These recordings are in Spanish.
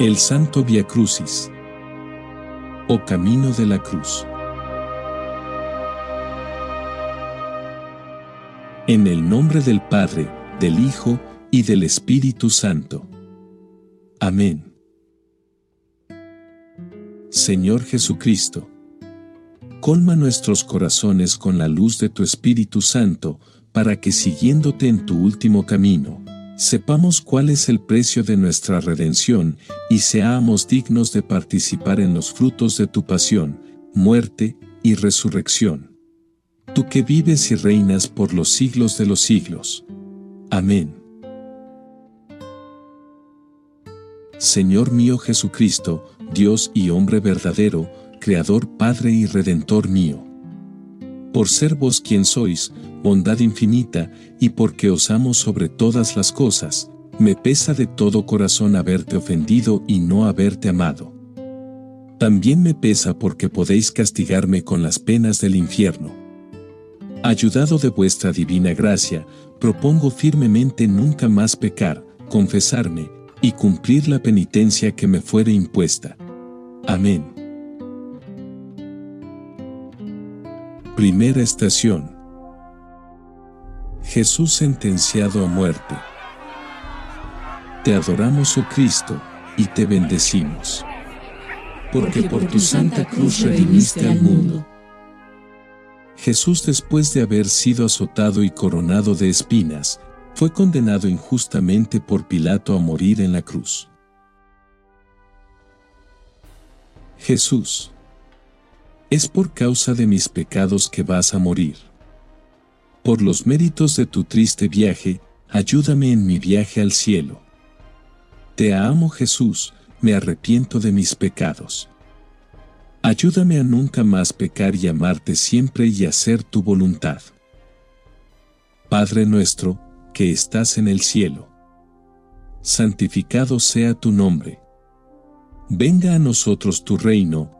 El Santo Via Crucis o Camino de la Cruz. En el nombre del Padre, del Hijo y del Espíritu Santo. Amén. Señor Jesucristo, colma nuestros corazones con la luz de tu Espíritu Santo, para que siguiéndote en tu último camino, sepamos cuál es el precio de nuestra redención y seamos dignos de participar en los frutos de tu pasión, muerte y resurrección. Tú que vives y reinas por los siglos de los siglos. Amén. Señor mío Jesucristo, Dios y hombre verdadero, Creador, Padre y Redentor mío. Por ser vos quien sois, bondad infinita, y porque os amo sobre todas las cosas, me pesa de todo corazón haberte ofendido y no haberte amado. También me pesa porque podéis castigarme con las penas del infierno. Ayudado de vuestra divina gracia, propongo firmemente nunca más pecar, confesarme, y cumplir la penitencia que me fuere impuesta. Amén. Primera estación Jesús sentenciado a muerte. Te adoramos, oh Cristo, y te bendecimos. Porque por tu santa cruz redimiste al mundo. Jesús después de haber sido azotado y coronado de espinas, fue condenado injustamente por Pilato a morir en la cruz. Jesús, es por causa de mis pecados que vas a morir. Por los méritos de tu triste viaje, ayúdame en mi viaje al cielo. Te amo Jesús, me arrepiento de mis pecados. Ayúdame a nunca más pecar y amarte siempre y hacer tu voluntad. Padre nuestro, que estás en el cielo. Santificado sea tu nombre. Venga a nosotros tu reino,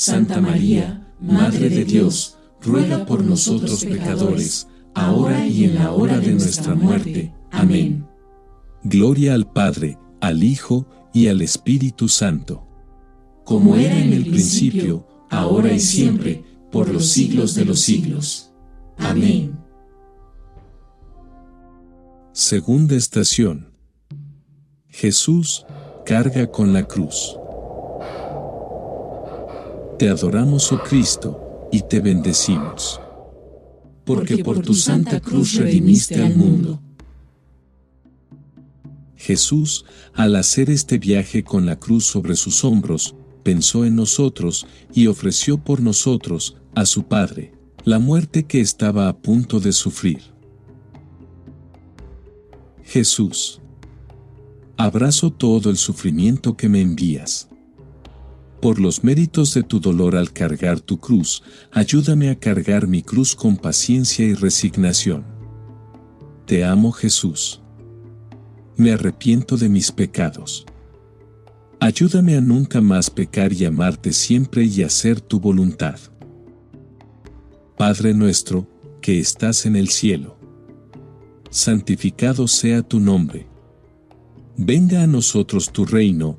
Santa María, Madre de Dios, ruega por nosotros pecadores, ahora y en la hora de nuestra muerte. Amén. Gloria al Padre, al Hijo y al Espíritu Santo. Como era en el principio, ahora y siempre, por los siglos de los siglos. Amén. Segunda estación. Jesús carga con la cruz. Te adoramos, oh Cristo y te bendecimos. Porque por tu santa cruz redimiste al mundo. Jesús, al hacer este viaje con la cruz sobre sus hombros, pensó en nosotros y ofreció por nosotros, a su Padre, la muerte que estaba a punto de sufrir. Jesús, abrazo todo el sufrimiento que me envías. Por los méritos de tu dolor al cargar tu cruz, ayúdame a cargar mi cruz con paciencia y resignación. Te amo Jesús. Me arrepiento de mis pecados. Ayúdame a nunca más pecar y amarte siempre y hacer tu voluntad. Padre nuestro, que estás en el cielo. Santificado sea tu nombre. Venga a nosotros tu reino,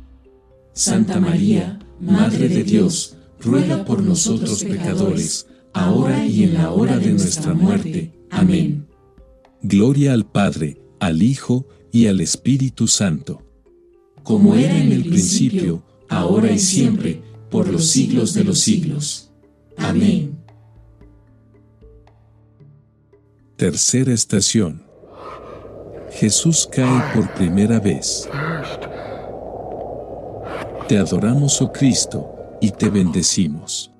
Santa María, Madre de Dios, ruega por nosotros pecadores, ahora y en la hora de nuestra muerte. Amén. Gloria al Padre, al Hijo y al Espíritu Santo. Como era en el principio, ahora y siempre, por los siglos de los siglos. Amén. Tercera estación. Jesús cae por primera vez. Te adoramos, oh Cristo, y te bendecimos.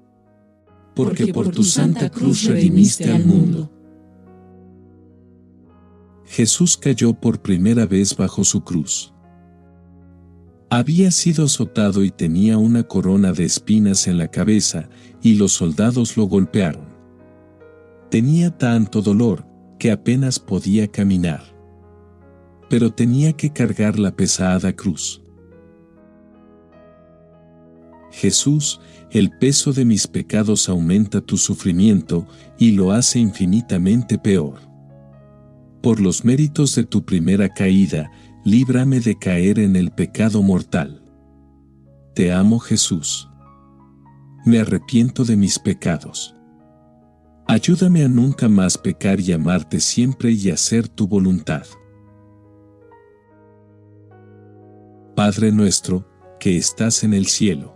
Porque por tu santa cruz redimiste al mundo. Jesús cayó por primera vez bajo su cruz. Había sido azotado y tenía una corona de espinas en la cabeza, y los soldados lo golpearon. Tenía tanto dolor que apenas podía caminar. Pero tenía que cargar la pesada cruz. Jesús, el peso de mis pecados aumenta tu sufrimiento y lo hace infinitamente peor por los méritos de tu primera caída, líbrame de caer en el pecado mortal. Te amo Jesús. Me arrepiento de mis pecados. Ayúdame a nunca más pecar y amarte siempre y hacer tu voluntad. Padre nuestro, que estás en el cielo.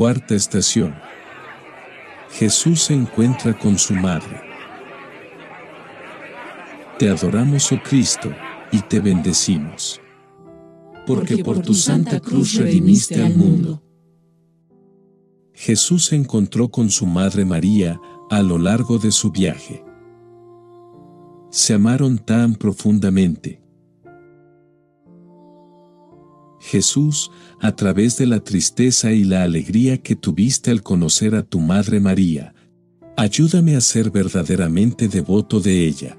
Cuarta estación. Jesús se encuentra con su madre. Te adoramos, oh Cristo, y te bendecimos. Porque por tu santa cruz redimiste al mundo. Jesús se encontró con su Madre María a lo largo de su viaje. Se amaron tan profundamente. Jesús, a través de la tristeza y la alegría que tuviste al conocer a tu Madre María, ayúdame a ser verdaderamente devoto de ella.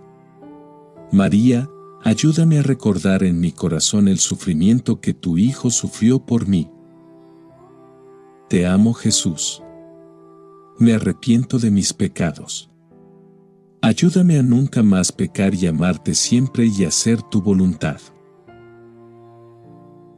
María, ayúdame a recordar en mi corazón el sufrimiento que tu Hijo sufrió por mí. Te amo Jesús. Me arrepiento de mis pecados. Ayúdame a nunca más pecar y amarte siempre y hacer tu voluntad.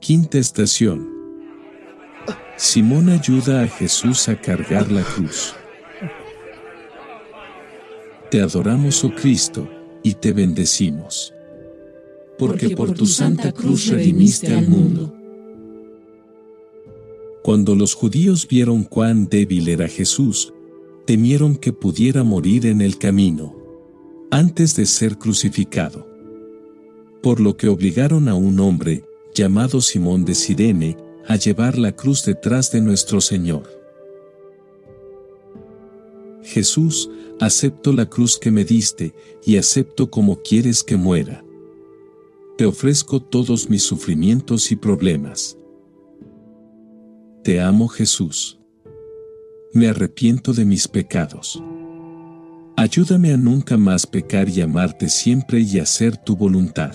Quinta estación. Simón ayuda a Jesús a cargar la cruz. Te adoramos, oh Cristo, y te bendecimos. porque por tu santa cruz redimiste al mundo. Cuando los judíos vieron cuán débil era Jesús, temieron que pudiera morir en el camino, antes de ser crucificado. Por lo que obligaron a un hombre, llamado Simón de Sirene, a llevar la cruz detrás de nuestro Señor. Jesús, acepto la cruz que me diste y acepto como quieres que muera. Te ofrezco todos mis sufrimientos y problemas. Te amo Jesús. Me arrepiento de mis pecados. Ayúdame a nunca más pecar y amarte siempre y hacer tu voluntad.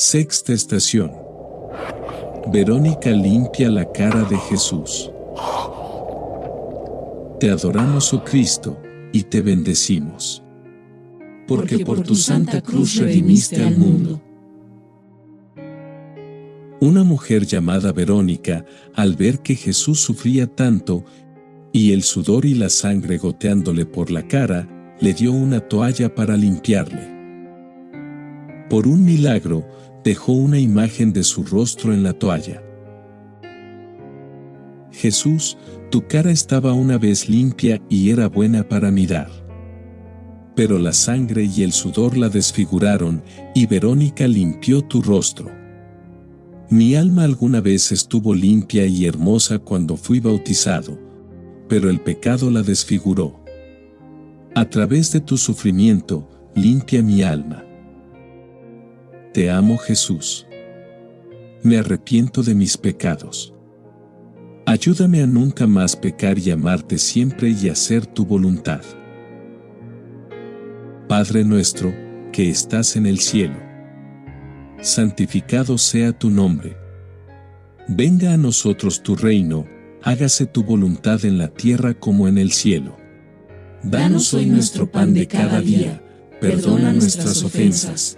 Sexta estación. Verónica limpia la cara de Jesús. Te adoramos, oh Cristo, y te bendecimos. Porque por tu santa cruz redimiste al mundo. Una mujer llamada Verónica, al ver que Jesús sufría tanto, y el sudor y la sangre goteándole por la cara, le dio una toalla para limpiarle. Por un milagro, dejó una imagen de su rostro en la toalla. Jesús, tu cara estaba una vez limpia y era buena para mirar. Pero la sangre y el sudor la desfiguraron y Verónica limpió tu rostro. Mi alma alguna vez estuvo limpia y hermosa cuando fui bautizado, pero el pecado la desfiguró. A través de tu sufrimiento, limpia mi alma. Te amo Jesús. Me arrepiento de mis pecados. Ayúdame a nunca más pecar y amarte siempre y hacer tu voluntad. Padre nuestro, que estás en el cielo. Santificado sea tu nombre. Venga a nosotros tu reino, hágase tu voluntad en la tierra como en el cielo. Danos hoy nuestro pan de cada día, perdona nuestras ofensas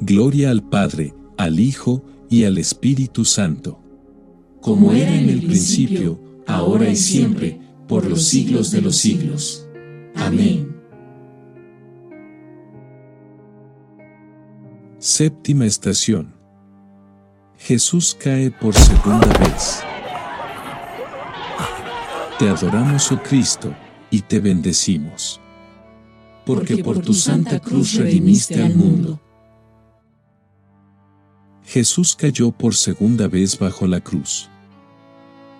Gloria al Padre, al Hijo y al Espíritu Santo. Como era en el principio, ahora y siempre, por los siglos de los siglos. Amén. Séptima estación. Jesús cae por segunda vez. Te adoramos, oh Cristo, y te bendecimos. Porque por tu santa cruz redimiste al mundo Jesús cayó por segunda vez bajo la cruz.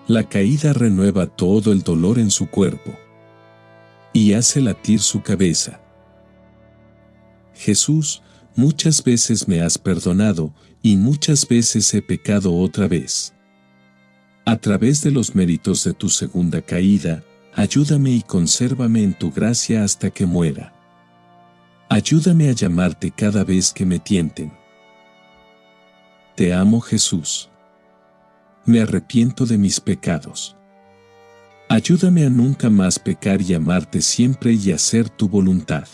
La caída renueva todo el dolor en su cuerpo y hace latir su cabeza. Jesús, muchas veces me has perdonado y muchas veces he pecado otra vez. A través de los méritos de tu segunda caída, ayúdame y consérvame en tu gracia hasta que muera. Ayúdame a llamarte cada vez que me tienten. Te amo Jesús. Me arrepiento de mis pecados. Ayúdame a nunca más pecar y amarte siempre y hacer tu voluntad.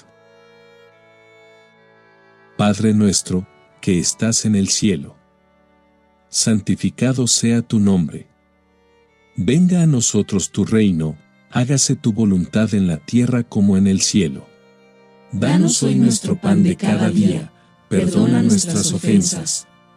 Padre nuestro, que estás en el cielo. Santificado sea tu nombre. Venga a nosotros tu reino, hágase tu voluntad en la tierra como en el cielo. Danos hoy nuestro pan de cada día, perdona nuestras ofensas,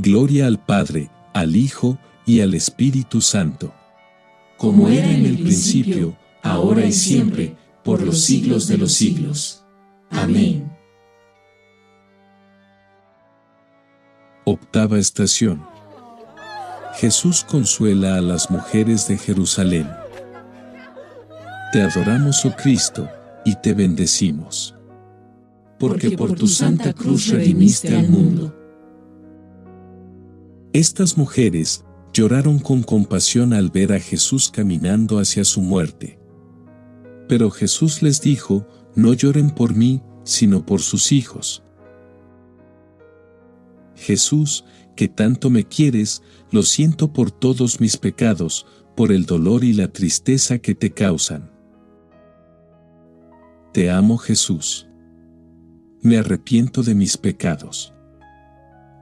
Gloria al Padre, al Hijo y al Espíritu Santo. Como era en el principio, ahora y siempre, por los siglos de los siglos. Amén. Octava estación. Jesús consuela a las mujeres de Jerusalén. Te adoramos, oh Cristo, y te bendecimos. Porque por tu santa cruz redimiste al mundo. Estas mujeres lloraron con compasión al ver a Jesús caminando hacia su muerte. Pero Jesús les dijo, no lloren por mí, sino por sus hijos. Jesús, que tanto me quieres, lo siento por todos mis pecados, por el dolor y la tristeza que te causan. Te amo Jesús. Me arrepiento de mis pecados.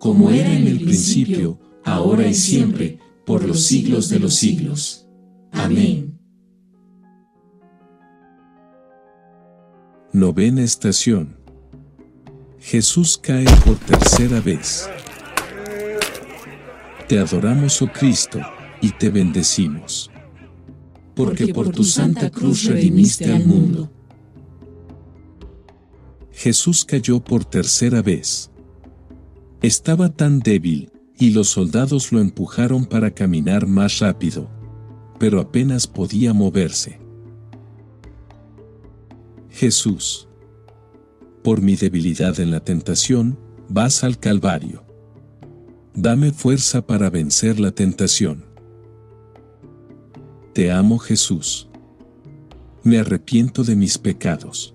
Como era en el principio, ahora y siempre, por los siglos de los siglos. Amén. Novena estación. Jesús cae por tercera vez. Te adoramos, oh Cristo, y te bendecimos. Porque por tu santa cruz redimiste al mundo Jesús cayó por tercera vez. Estaba tan débil, y los soldados lo empujaron para caminar más rápido, pero apenas podía moverse. Jesús, por mi debilidad en la tentación, vas al Calvario. Dame fuerza para vencer la tentación. Te amo Jesús. Me arrepiento de mis pecados.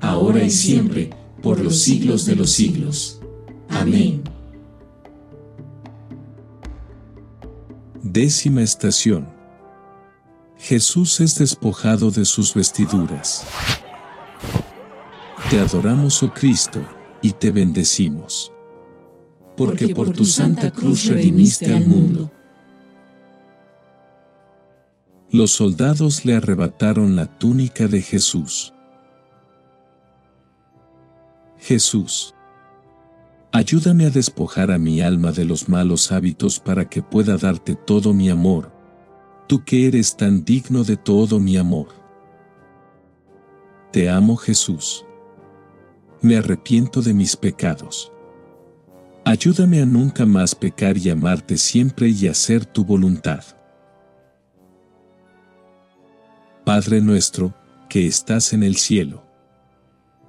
ahora y siempre, por los siglos de los siglos. Amén. Décima estación. Jesús es despojado de sus vestiduras. Te adoramos, oh Cristo, y te bendecimos. porque por tu santa cruz redimiste al mundo. Los soldados le arrebataron la túnica de Jesús. Jesús. Ayúdame a despojar a mi alma de los malos hábitos para que pueda darte todo mi amor, tú que eres tan digno de todo mi amor. Te amo Jesús. Me arrepiento de mis pecados. Ayúdame a nunca más pecar y amarte siempre y hacer tu voluntad. Padre nuestro, que estás en el cielo.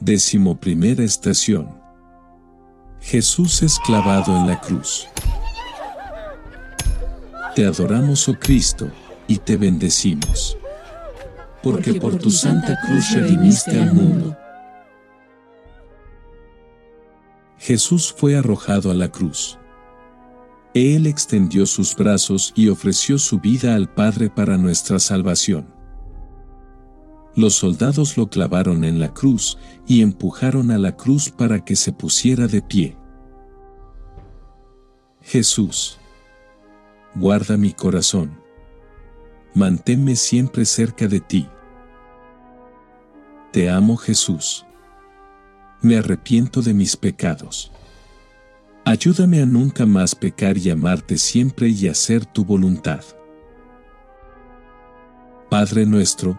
Décimo primera estación. Jesús es clavado en la cruz. Te adoramos, oh Cristo, y te bendecimos. Porque por tu santa cruz redimiste al mundo. Jesús fue arrojado a la cruz. Él extendió sus brazos y ofreció su vida al Padre para nuestra salvación. Los soldados lo clavaron en la cruz y empujaron a la cruz para que se pusiera de pie. Jesús, guarda mi corazón. Manténme siempre cerca de ti. Te amo Jesús. Me arrepiento de mis pecados. Ayúdame a nunca más pecar y amarte siempre y hacer tu voluntad. Padre nuestro,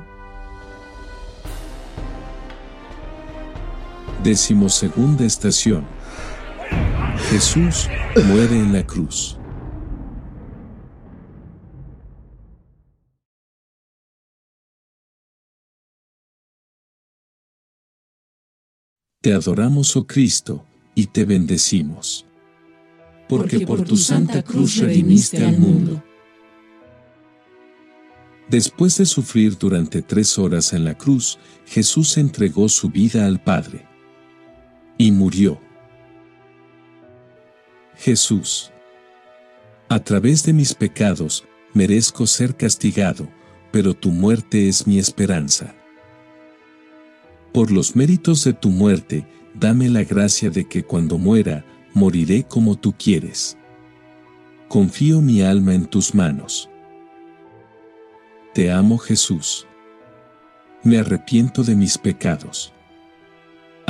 Decimosegunda estación. Jesús muere en la cruz. Te adoramos, oh Cristo, y te bendecimos. Porque por tu santa cruz redimiste al mundo. Después de sufrir durante tres horas en la cruz, Jesús entregó su vida al Padre y murió. Jesús. A través de mis pecados, merezco ser castigado, pero tu muerte es mi esperanza. Por los méritos de tu muerte, dame la gracia de que cuando muera, moriré como tú quieres. Confío mi alma en tus manos. Te amo Jesús. Me arrepiento de mis pecados.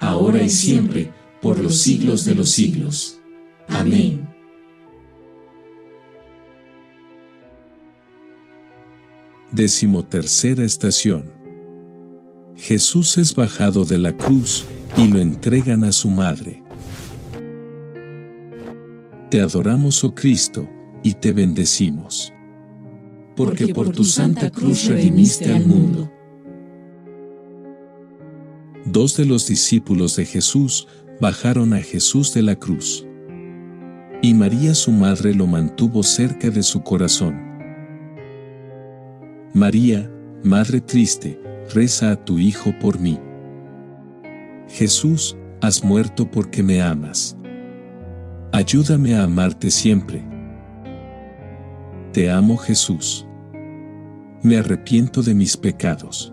ahora y siempre, por los siglos de los siglos. Amén. Decimotercera estación. Jesús es bajado de la cruz y lo entregan a su madre. Te adoramos, oh Cristo, y te bendecimos. Porque por tu santa cruz redimiste al mundo. Dos de los discípulos de Jesús bajaron a Jesús de la cruz. Y María su madre lo mantuvo cerca de su corazón. María, Madre triste, reza a tu Hijo por mí. Jesús, has muerto porque me amas. Ayúdame a amarte siempre. Te amo Jesús. Me arrepiento de mis pecados.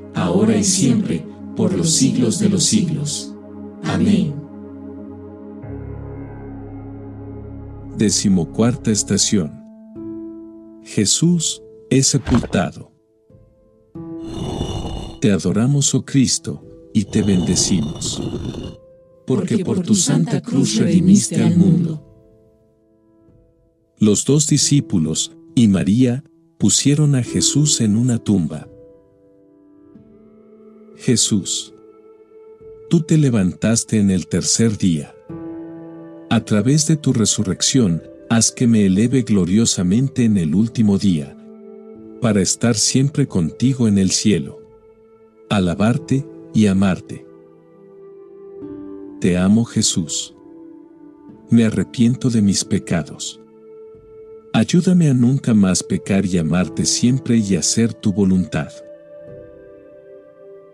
ahora y siempre, por los siglos de los siglos. Amén. Decimocuarta estación. Jesús es sepultado. Te adoramos, oh Cristo, y te bendecimos. Porque por tu santa cruz redimiste al mundo. Los dos discípulos y María pusieron a Jesús en una tumba. Jesús, tú te levantaste en el tercer día. A través de tu resurrección, haz que me eleve gloriosamente en el último día, para estar siempre contigo en el cielo. Alabarte y amarte. Te amo Jesús. Me arrepiento de mis pecados. Ayúdame a nunca más pecar y amarte siempre y hacer tu voluntad.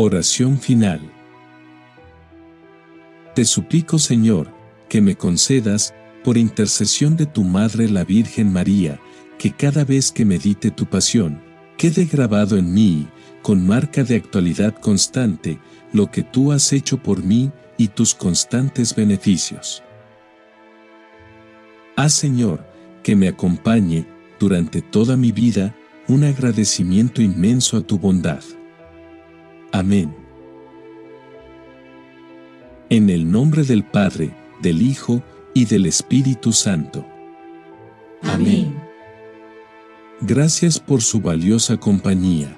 Oración final. Te suplico, Señor, que me concedas, por intercesión de tu Madre la Virgen María, que cada vez que medite tu pasión, quede grabado en mí, con marca de actualidad constante, lo que tú has hecho por mí y tus constantes beneficios. Haz, Señor, que me acompañe, durante toda mi vida, un agradecimiento inmenso a tu bondad. Amén. En el nombre del Padre, del Hijo y del Espíritu Santo. Amén. Gracias por su valiosa compañía.